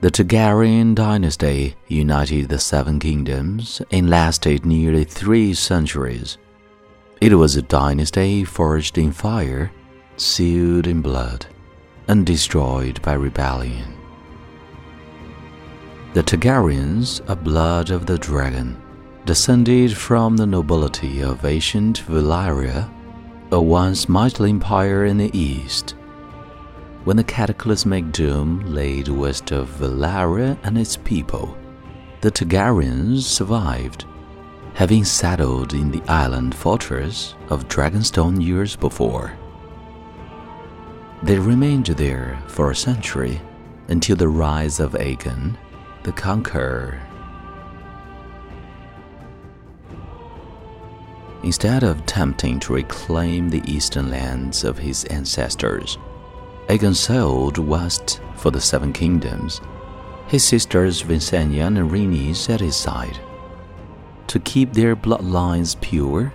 The Targaryen dynasty united the seven kingdoms and lasted nearly three centuries. It was a dynasty forged in fire, sealed in blood, and destroyed by rebellion. The Targaryens, a blood of the dragon, descended from the nobility of ancient Valyria, a once mighty empire in the east. When the cataclysmic doom laid west of Valyria and its people, the Targaryens survived having settled in the island fortress of Dragonstone years before. They remained there for a century until the rise of Aegon, the Conqueror. Instead of attempting to reclaim the eastern lands of his ancestors, Sailed west for the Seven Kingdoms, his sisters Visenya and Rhaenys at his side to keep their bloodlines pure,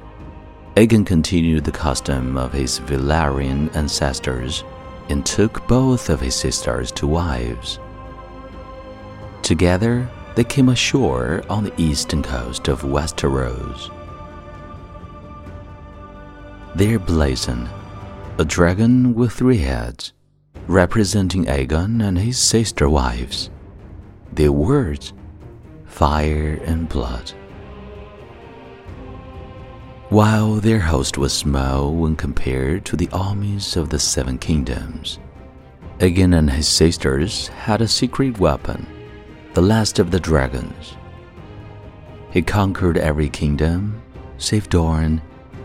Aegon continued the custom of his Valyrian ancestors and took both of his sisters to wives. Together, they came ashore on the eastern coast of Westeros. There blazoned a dragon with three heads, representing Aegon and his sister wives. Their words, fire and blood. While their host was small when compared to the armies of the Seven Kingdoms, Aegon and his sisters had a secret weapon, the last of the dragons. He conquered every kingdom, save Dorne,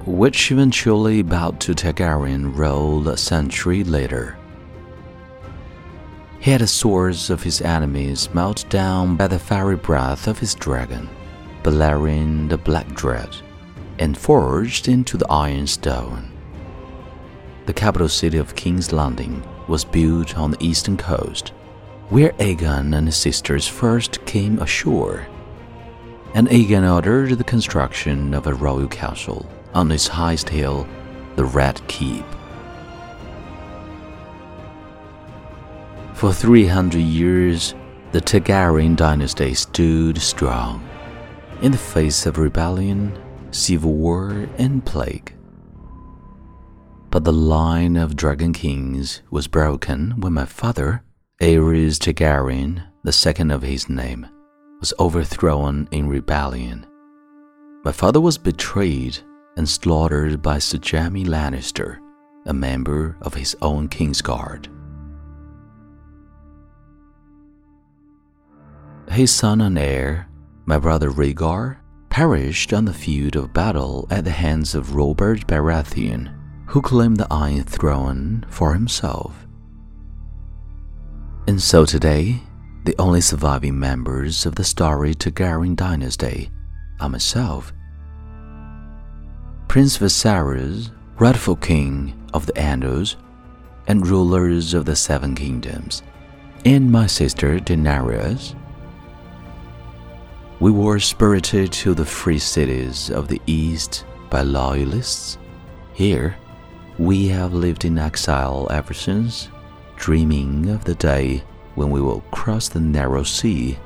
which eventually bowed to Targaryen rule a century later. He had the swords of his enemies melted down by the fiery breath of his dragon, Balerion the Black Dread and forged into the Iron Throne. The capital city of King's Landing was built on the eastern coast, where Aegon and his sisters first came ashore. And Aegon ordered the construction of a royal castle on its highest hill, the Red Keep. For 300 years, the Targaryen dynasty stood strong in the face of rebellion civil war, and plague. But the line of dragon kings was broken when my father, Aerys Targaryen, the second of his name, was overthrown in rebellion. My father was betrayed and slaughtered by Sir Jaime Lannister, a member of his own Kingsguard. His son and heir, my brother Rhaegar, perished on the field of battle at the hands of Robert Baratheon, who claimed the Iron Throne for himself. And so today, the only surviving members of the storied Targaryen dynasty are myself, Prince Viserys, rightful king of the Andals, and rulers of the Seven Kingdoms, and my sister Daenerys, we were spirited to the free cities of the East by loyalists. Here, we have lived in exile ever since, dreaming of the day when we will cross the narrow sea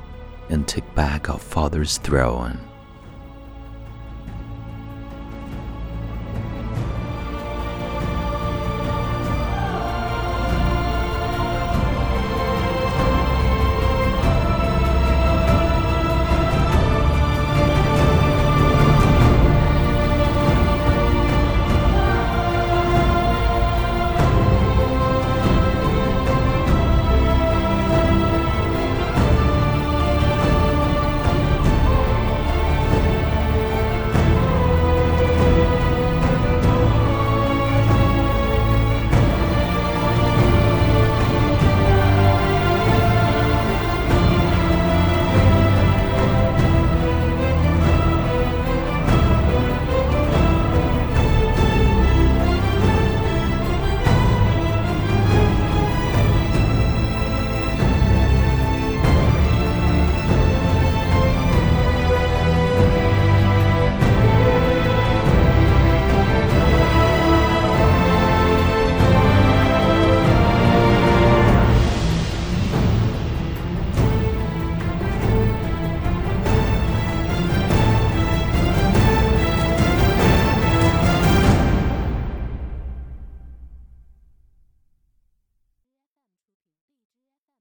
and take back our father's throne.